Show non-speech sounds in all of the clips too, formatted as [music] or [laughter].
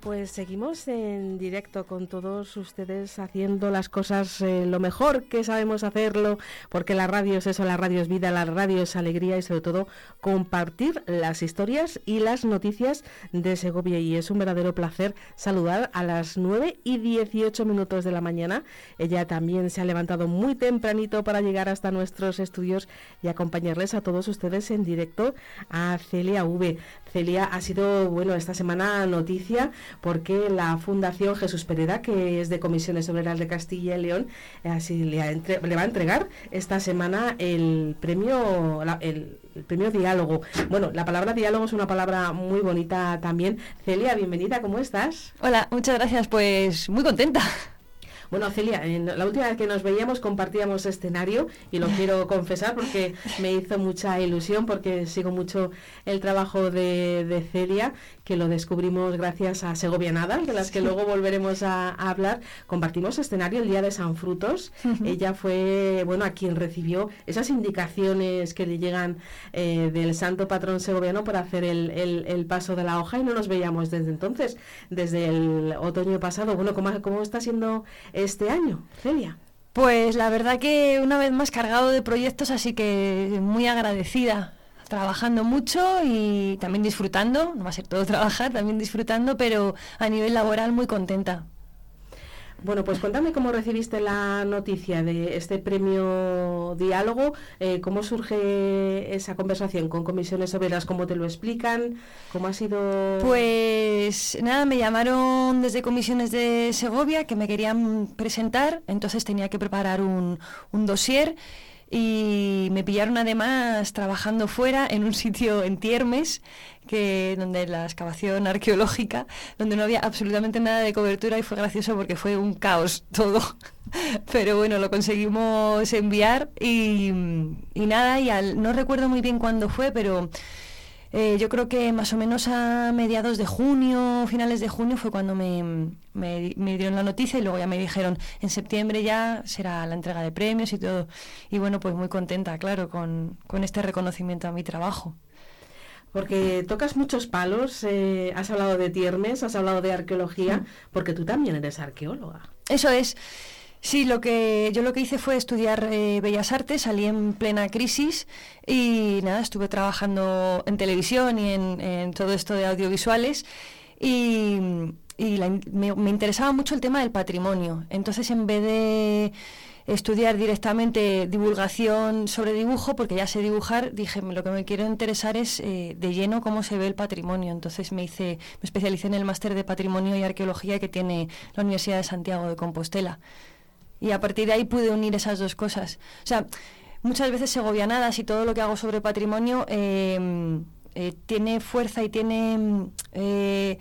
Pues seguimos en directo con todos ustedes haciendo las cosas eh, lo mejor que sabemos hacerlo, porque la radio es eso, la radio es vida, la radio es alegría y sobre todo compartir las historias y las noticias de Segovia. Y es un verdadero placer saludar a las 9 y 18 minutos de la mañana. Ella también se ha levantado muy tempranito para llegar hasta nuestros estudios y acompañarles a todos ustedes en directo a Celia V. Celia ha sido, bueno, esta semana noticia porque la Fundación Jesús Pereda, que es de Comisiones Obreras de Castilla y León, eh, así le, va a entregar esta semana el premio, el, premio diálogo. Bueno, la palabra diálogo es una palabra muy bonita también. Celia, bienvenida, ¿cómo estás? Hola, muchas gracias, pues muy contenta. Bueno, Celia, en la última vez que nos veíamos compartíamos escenario y lo quiero [laughs] confesar porque me hizo mucha ilusión porque sigo mucho el trabajo de, de Celia que lo descubrimos gracias a Segovianada, de las que luego volveremos a, hablar. Compartimos escenario el día de San Frutos. Ella fue, bueno, a quien recibió esas indicaciones que le llegan eh, del santo patrón segoviano para hacer el, el, paso de la hoja y no nos veíamos desde entonces, desde el otoño pasado. Bueno, ¿cómo, cómo está siendo este año, Celia? Pues la verdad que una vez más cargado de proyectos, así que muy agradecida trabajando mucho y también disfrutando, no va a ser todo trabajar, también disfrutando, pero a nivel laboral muy contenta. Bueno, pues cuéntame cómo recibiste la noticia de este premio Diálogo, eh, cómo surge esa conversación con comisiones obreras, cómo te lo explican, cómo ha sido... Pues nada, me llamaron desde comisiones de Segovia que me querían presentar, entonces tenía que preparar un, un dossier y me pillaron además trabajando fuera en un sitio en Tiermes, que, donde la excavación arqueológica, donde no había absolutamente nada de cobertura y fue gracioso porque fue un caos todo. [laughs] Pero bueno, lo conseguimos enviar y, y nada, y al, no recuerdo muy bien cuándo fue, pero eh, yo creo que más o menos a mediados de junio, finales de junio, fue cuando me, me, dieron la noticia y luego ya me dijeron, en septiembre ya será la entrega de premios y todo. Y bueno, pues muy contenta, claro, con, con este reconocimiento a mi trabajo. Porque tocas muchos palos, eh, has hablado de tiermes, has hablado de arqueología, porque tú también eres arqueóloga. Eso es. Sí, lo que yo lo que hice fue estudiar eh, Bellas Artes, salí en plena crisis y nada, estuve trabajando en televisión y en, todo esto de audiovisuales y, me, interesaba mucho el tema del patrimonio. Entonces, en vez de estudiar directamente divulgación sobre dibujo, porque ya sé dibujar, dije, lo que me quiero interesar es eh, de lleno cómo se ve el patrimonio. Entonces me hice, me especialicé en el máster de patrimonio y arqueología que tiene la Universidad de Santiago de Compostela. Y a partir de ahí pude unir esas dos cosas. O sea, muchas veces segovianadas y todo lo que hago sobre patrimonio em, eh, tiene fuerza y tiene, eh,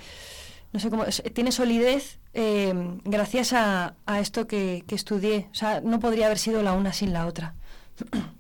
no sé cómo, tiene solidez em, gracias a, a esto que, que estudié. O sea, no podría haber sido la una sin la otra. [clears throat]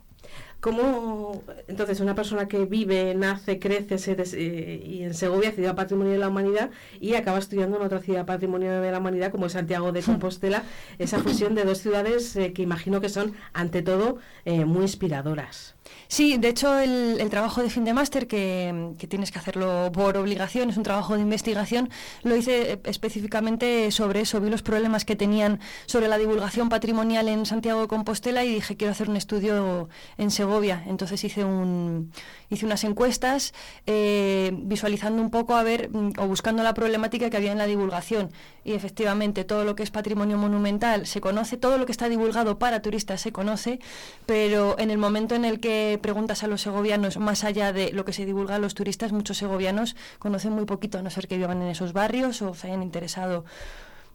¿Cómo, entonces, una persona que vive, nace, crece se eh, y en Segovia, ciudad patrimonio de la humanidad, y acaba estudiando en otra ciudad patrimonio de la humanidad, como es Santiago de Compostela, esa fusión de dos ciudades eh, que imagino que son, ante todo, eh, muy inspiradoras? Sí, de hecho el, trabajo de fin de máster, que, tienes que hacerlo por obligación, es un trabajo de investigación, lo hice específicamente sobre eso, vi los problemas que tenían sobre la divulgación patrimonial en Santiago de Compostela y dije quiero hacer un estudio en Segovia. Entonces hice, un, hice unas encuestas eh, visualizando un poco a ver mm, o buscando la problemática que había en la divulgación. Y efectivamente todo lo que es patrimonio monumental se conoce, todo lo que está divulgado para turistas se conoce, pero en el momento en el que preguntas a los segovianos, más allá de lo que se divulga a los turistas, muchos segovianos conocen muy poquito, a no ser que vivan en esos barrios o se hayan interesado.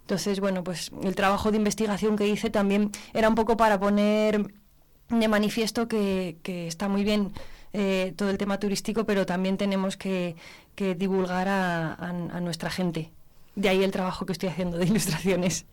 Entonces, bueno, pues el trabajo de investigación que hice también era un poco para poner de manifiesto que, está muy bien eh, todo el tema turístico, pero también tenemos que, divulgar a nuestra gente. De ahí el trabajo que estoy haciendo de ilustraciones.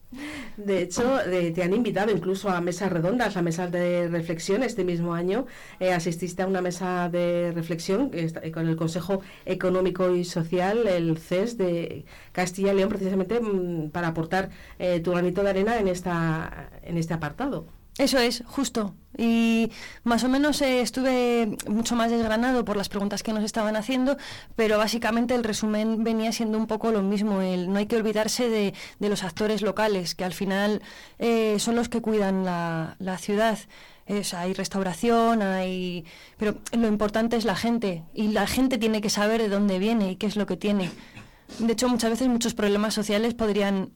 De hecho, te han invitado incluso a mesas redondas, a mesas de reflexión. Este mismo año eh, asististe a una mesa de reflexión eh, con el Consejo Económico y Social, el CES de Castilla y León, precisamente mm, para aportar eh, tu granito de arena en, esta, en este apartado. Eso es, justo. Y más o menos eh, estuve mucho más desgranado por las preguntas que nos estaban haciendo, pero básicamente el resumen venía siendo un poco lo mismo. El, no hay que olvidarse de, los actores locales, que al final eh, son los que cuidan la, ciudad. hay restauración, hay... Pero lo importante es la gente. Y la gente tiene que saber de dónde viene y qué es lo que tiene. De hecho, muchas veces muchos problemas sociales podrían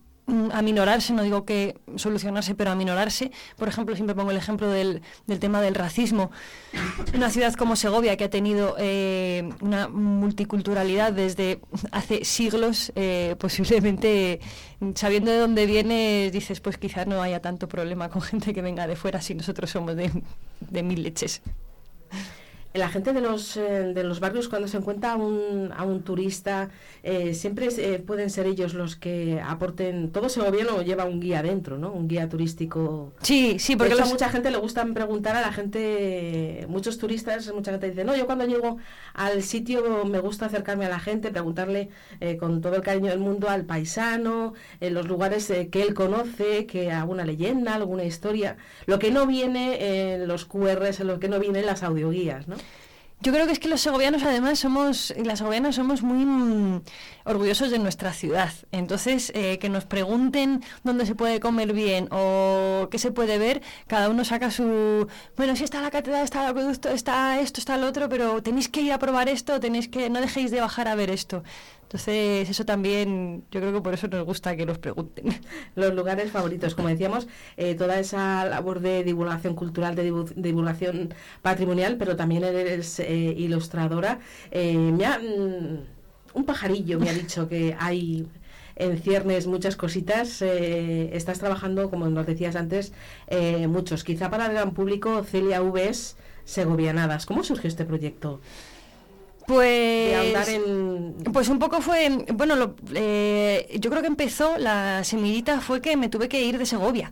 aminorarse, no digo que solucionarse, pero aminorarse. Por ejemplo, siempre pongo el ejemplo del, tema del racismo. Una ciudad como Segovia, que ha tenido eh, una multiculturalidad desde hace siglos, eh, posiblemente sabiendo de dónde viene, dices, pues quizás no haya tanto problema con gente que venga de fuera si nosotros somos de, de mil leches la gente de los, eh, de los barrios cuando se encuentra a un, a un turista, eh, siempre eh, pueden ser ellos los que aporten, todo ese gobierno lleva un guía dentro, ¿no? Un guía turístico. Sí, sí, porque a mucha gente le gusta preguntar a la gente, muchos turistas, mucha gente dice, no, yo cuando llego al sitio me gusta acercarme a la gente, preguntarle con todo el cariño del mundo al paisano, en los lugares que él conoce, que alguna leyenda, alguna historia, lo que no viene en los QRs, en lo que no viene en las audioguías, ¿no? Yo creo que es que los segovianos además somos, las segovianas somos muy mm, orgullosos de nuestra ciudad. Entonces, eh, que nos pregunten dónde se puede comer bien o qué se puede ver, cada uno saca su, bueno, si está la catedral, está el acueducto, está esto, está lo otro, pero tenéis que ir a probar esto, tenéis que, no dejéis de bajar a ver esto. Entonces, eso también, yo creo que por eso nos gusta que nos pregunten. [laughs] Los lugares favoritos, como decíamos, eh, toda esa labor de divulgación cultural, de divulgación patrimonial, pero también eres eh, ilustradora. Eh, mm, un pajarillo me ha dicho que hay en ciernes muchas cositas. estás trabajando, como nos decías antes, muchos. Quizá para el gran público, Celia Vs Segovianadas. ¿Cómo surgió este proyecto? Pues, pues un poco fue, bueno, eh, yo creo que empezó, la semillita fue que me tuve que ir de Segovia.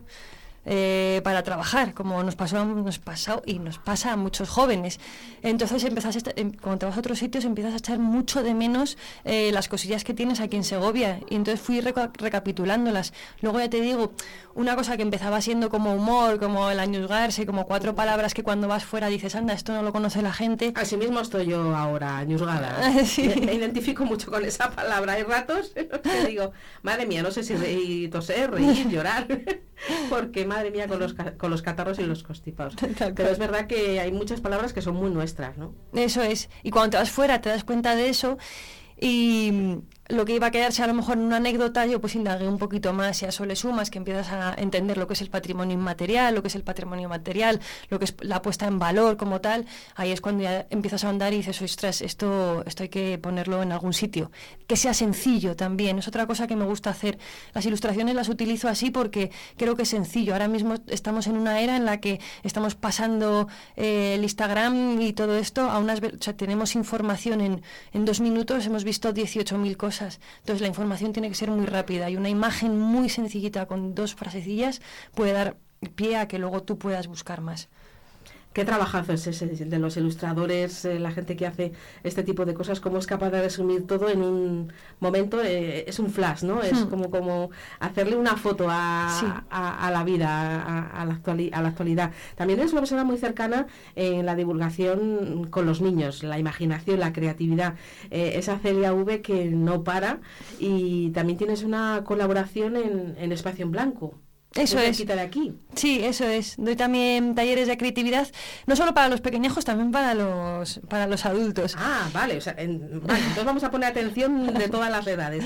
Eh, para trabajar, como nos pasó, nos pasó y nos pasa a muchos jóvenes. Entonces, empezás em, cuando te vas a otros sitios, empiezas a echar mucho de menos eh, las cosillas que tienes aquí en Segovia. Y entonces fui recapitulándolas. Luego ya te digo, una cosa que empezaba siendo como humor, como el añusgarse, como cuatro palabras que cuando vas fuera dices, anda, esto no lo conoce la gente. Así mismo estoy yo ahora, añusgada. [laughs] Me, identifico mucho con esa palabra. Hay ratos [laughs] que digo, madre mía, no sé si reír, toser, reír, llorar. [laughs] Porque madre mía con los, con los catarros y los constipados. Pero es verdad que hay muchas palabras que son muy nuestras, ¿no? Eso es. Y cuando te vas fuera te das cuenta de eso y lo que iba a quedarse a lo mejor en una anécdota, yo pues indagué un poquito más y a eso le sumas que empiezas a entender lo que es el patrimonio inmaterial, lo que es el patrimonio material, lo que es la puesta en valor como tal, ahí es cuando ya empiezas a andar y dices, ostras, esto, esto hay que ponerlo en algún sitio. Que sea sencillo también, es otra cosa que me gusta hacer. Las ilustraciones las utilizo así porque creo que es sencillo. Ahora mismo estamos en una era en la que estamos pasando eh, el Instagram y todo esto a unas... Tenemos información en, en dos minutos, hemos visto 18.000 cosas entonces la información tiene que ser muy rápida y una imagen muy sencillita con dos frasecillas puede dar pie a que luego tú puedas buscar más. ¿Qué trabajazo es ese de los ilustradores, eh, la gente que hace este tipo de cosas? ¿Cómo es capaz de resumir todo en un momento? Eh, es un flash, ¿no? Es hmm. como, como hacerle una foto a, la vida, a, la a la actualidad. También es una persona muy cercana en la divulgación con los niños, la imaginación, la creatividad. Eh, esa Celia V que no para y también tienes una colaboración en, en Espacio en Blanco. Eso es. De aquí. Sí, eso es. Doy también talleres de creatividad, no solo para los pequeños, también para los para los adultos. Ah, vale. entonces vamos a poner atención de todas las edades.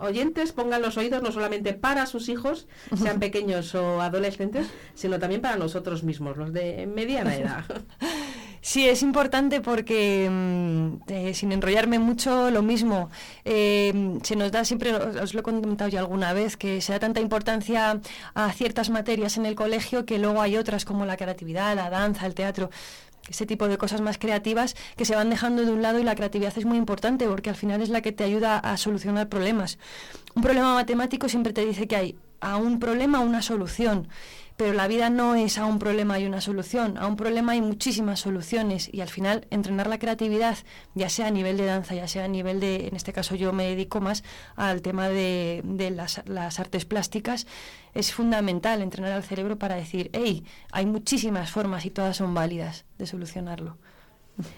oyentes pongan los oídos no solamente para sus hijos, sean [laughs] pequeños o adolescentes, sino también para nosotros mismos, los de mediana edad. [laughs] Sí, es importante porque, mm, eh, sin enrollarme mucho, lo mismo, eh, se nos da siempre, os lo he comentado ya alguna vez, que se da tanta importancia a ciertas materias en el colegio que luego hay otras como la creatividad, la danza, el teatro ese tipo de cosas más creativas que se van dejando de un lado y la creatividad es muy importante porque al final es la que te ayuda a solucionar problemas. Un problema matemático siempre te dice que hay a un problema una solución pero la vida no es a un problema y una solución, a un problema hay muchísimas soluciones y al final entrenar la creatividad, ya sea a nivel de danza, ya sea a nivel de, en este caso yo me dedico más al tema de, las, las, artes plásticas, es fundamental entrenar al cerebro para decir, hey, hay muchísimas formas y todas son válidas de solucionarlo.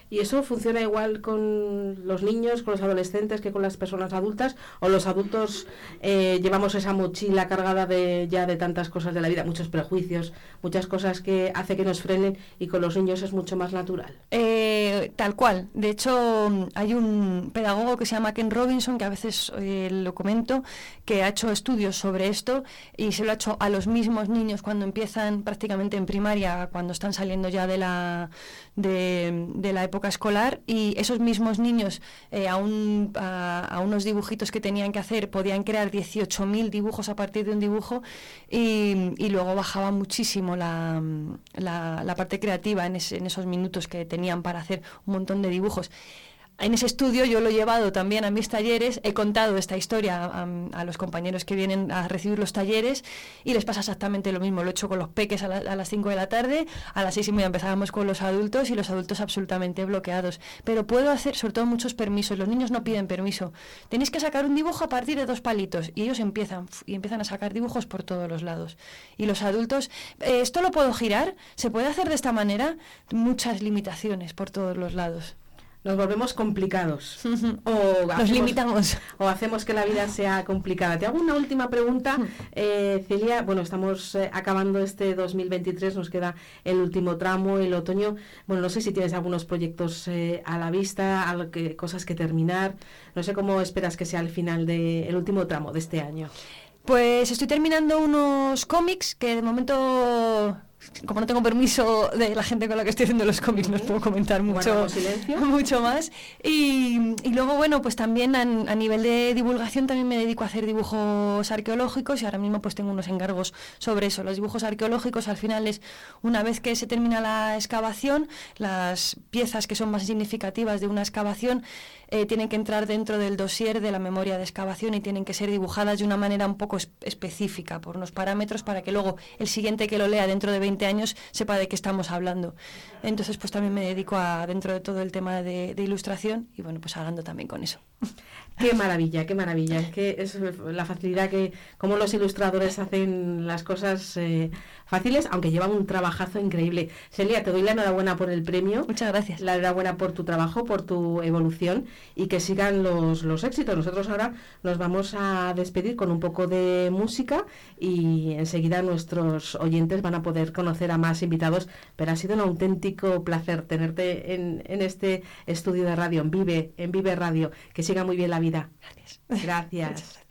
¿Y eso funciona igual con los niños, con los adolescentes que con las personas adultas? ¿O los adultos eh, llevamos esa mochila cargada de ya de tantas cosas de la vida, muchos prejuicios, muchas cosas que hace que nos frenen y con los niños es mucho más natural? Eh, tal cual. De hecho, hay un pedagogo que se llama Ken Robinson, que a veces eh, lo comento, que ha hecho estudios sobre esto y se lo ha hecho a los mismos niños cuando empiezan prácticamente en primaria, cuando están saliendo ya de la la época escolar y esos mismos niños eh, a, un, a, unos dibujitos que tenían que hacer podían crear 18.000 dibujos a partir de un dibujo y, luego bajaba muchísimo la, la, la parte creativa en esos minutos que tenían para hacer un montón de dibujos en ese estudio yo lo he llevado también a mis talleres, he contado esta historia a, los compañeros que vienen a recibir los talleres y les pasa exactamente lo mismo. Lo he hecho con los peques a, las 5 de la tarde, a las 6 y media empezábamos con los adultos y los adultos absolutamente bloqueados. Pero puedo hacer sobre todo muchos permisos, los niños no piden permiso. Tenéis que sacar un dibujo a partir de dos palitos y ellos empiezan y empiezan a sacar dibujos por todos los lados. Y los adultos, eh, ¿esto lo puedo girar? ¿Se puede hacer de esta manera? Muchas limitaciones por todos los lados nos volvemos complicados. [laughs] o nos limitamos. O hacemos que la vida sea complicada. Te hago una última pregunta, [laughs] eh, Celia. Bueno, estamos eh, acabando este 2023, nos queda el último tramo, el otoño. Bueno, no sé si tienes algunos proyectos eh, a la vista, algo que, cosas que terminar. No sé cómo esperas que sea el final del último tramo de este año. Pues estoy terminando unos cómics que de momento como no tengo permiso de la gente con la que estoy haciendo los cómics, no os puedo comentar mucho, [laughs] mucho más. Y, y, luego, bueno, pues también a, nivel de divulgación también me dedico a hacer dibujos arqueológicos y ahora mismo pues tengo unos encargos sobre eso. Los dibujos arqueológicos al final es una vez que se termina la excavación, las piezas que son más significativas de una excavación eh, tienen que entrar dentro del dossier de la memoria de excavación y tienen que ser dibujadas de una manera un poco específica, por unos parámetros, para que luego el siguiente que lo lea dentro de 20 años sepa de qué estamos hablando. Entonces, pues también me dedico a, dentro de todo el tema de, ilustración y bueno, pues hablando también con eso. Qué maravilla, qué maravilla. Es que es la facilidad que, como los ilustradores hacen las cosas eh, fáciles, aunque llevan un trabajazo increíble. Celia, te doy la enhorabuena por el premio. Muchas gracias. La enhorabuena por tu trabajo, por tu evolución y que sigan los, los éxitos. Nosotros ahora nos vamos a despedir con un poco de música y enseguida nuestros oyentes van a poder conocer a más invitados, pero ha sido un auténtico placer tenerte en, en este estudio de radio, en Vive, en Vive Radio. Que siga muy bien la vida. Gracias. Gracias.